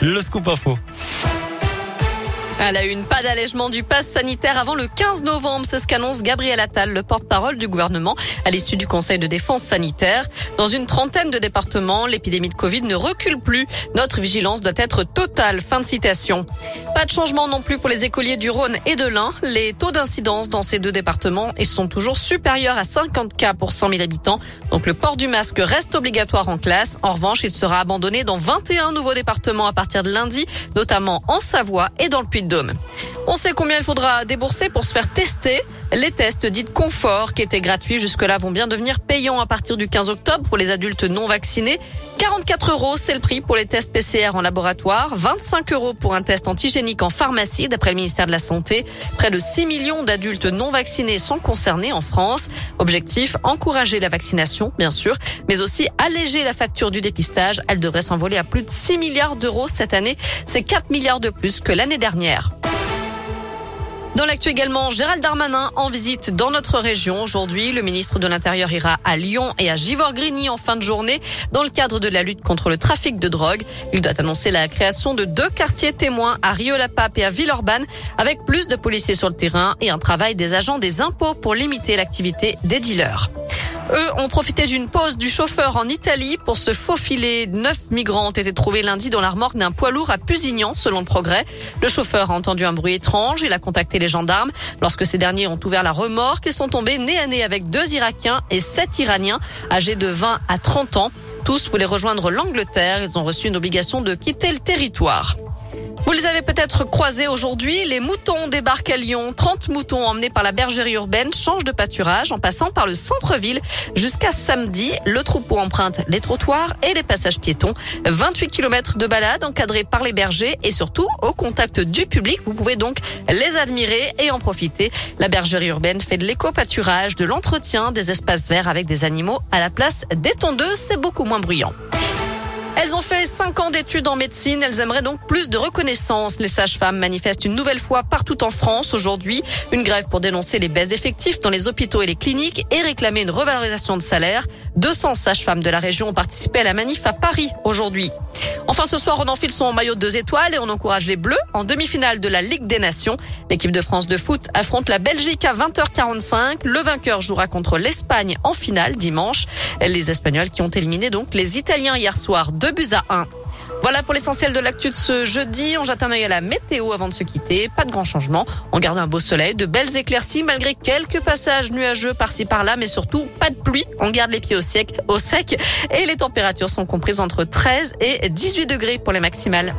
Le scoop info. À la une, pas d'allègement du pass sanitaire avant le 15 novembre. C'est ce qu'annonce Gabriel Attal, le porte-parole du gouvernement, à l'issue du Conseil de défense sanitaire. Dans une trentaine de départements, l'épidémie de Covid ne recule plus. Notre vigilance doit être totale. Fin de citation. Pas de changement non plus pour les écoliers du Rhône et de l'Ain. Les taux d'incidence dans ces deux départements sont toujours supérieurs à 50 cas pour 100 000 habitants. Donc le port du masque reste obligatoire en classe. En revanche, il sera abandonné dans 21 nouveaux départements à partir de lundi, notamment en Savoie et dans le On sait combien il faudra débourser pour se faire tester. Les tests dits confort qui étaient gratuits jusque-là vont bien devenir payants à partir du 15 octobre pour les adultes non vaccinés. 44 euros, c'est le prix pour les tests PCR en laboratoire. 25 euros pour un test antigénique en pharmacie, d'après le ministère de la Santé. Près de 6 millions d'adultes non vaccinés sont concernés en France. Objectif, encourager la vaccination, bien sûr, mais aussi alléger la facture du dépistage. Elle devrait s'envoler à plus de 6 milliards d'euros cette année. C'est 4 milliards de plus que l'année dernière. Dans l'actu également, Gérald Darmanin en visite dans notre région. Aujourd'hui, le ministre de l'Intérieur ira à Lyon et à Givor-Grigny en fin de journée dans le cadre de la lutte contre le trafic de drogue. Il doit annoncer la création de deux quartiers témoins à Rio-la-Pape et à Villeurbanne avec plus de policiers sur le terrain et un travail des agents des impôts pour limiter l'activité des dealers. Eux ont profité d'une pause du chauffeur en Italie pour se faufiler. Neuf migrants ont été trouvés lundi dans la remorque d'un poids lourd à Pusignan, selon le progrès. Le chauffeur a entendu un bruit étrange. Il a contacté les gendarmes. Lorsque ces derniers ont ouvert la remorque, ils sont tombés nez à nez avec deux Irakiens et sept Iraniens âgés de 20 à 30 ans. Tous voulaient rejoindre l'Angleterre. Ils ont reçu une obligation de quitter le territoire. Vous les avez peut-être croisés aujourd'hui. Les moutons débarquent à Lyon. 30 moutons emmenés par la bergerie urbaine changent de pâturage en passant par le centre-ville. Jusqu'à samedi, le troupeau emprunte les trottoirs et les passages piétons. 28 km de balade encadrés par les bergers et surtout au contact du public. Vous pouvez donc les admirer et en profiter. La bergerie urbaine fait de l'éco-pâturage, de l'entretien des espaces verts avec des animaux à la place des tondeuses. C'est beaucoup moins bruyant. Elles ont fait cinq ans d'études en médecine. Elles aimeraient donc plus de reconnaissance. Les sages-femmes manifestent une nouvelle fois partout en France aujourd'hui. Une grève pour dénoncer les baisses d'effectifs dans les hôpitaux et les cliniques et réclamer une revalorisation de salaire. 200 sages-femmes de la région ont participé à la manif à Paris aujourd'hui. Enfin, ce soir, on enfile son maillot de deux étoiles et on encourage les Bleus en demi-finale de la Ligue des Nations. L'équipe de France de foot affronte la Belgique à 20h45. Le vainqueur jouera contre l'Espagne en finale dimanche. Les Espagnols qui ont éliminé donc les Italiens hier soir 2 buts à 1. Voilà pour l'essentiel de l'actu de ce jeudi. On jette un œil à la météo avant de se quitter. Pas de grand changement. On garde un beau soleil, de belles éclaircies malgré quelques passages nuageux par-ci par-là, mais surtout pas de pluie. On garde les pieds au sec, au sec et les températures sont comprises entre 13 et 18 degrés pour les maximales.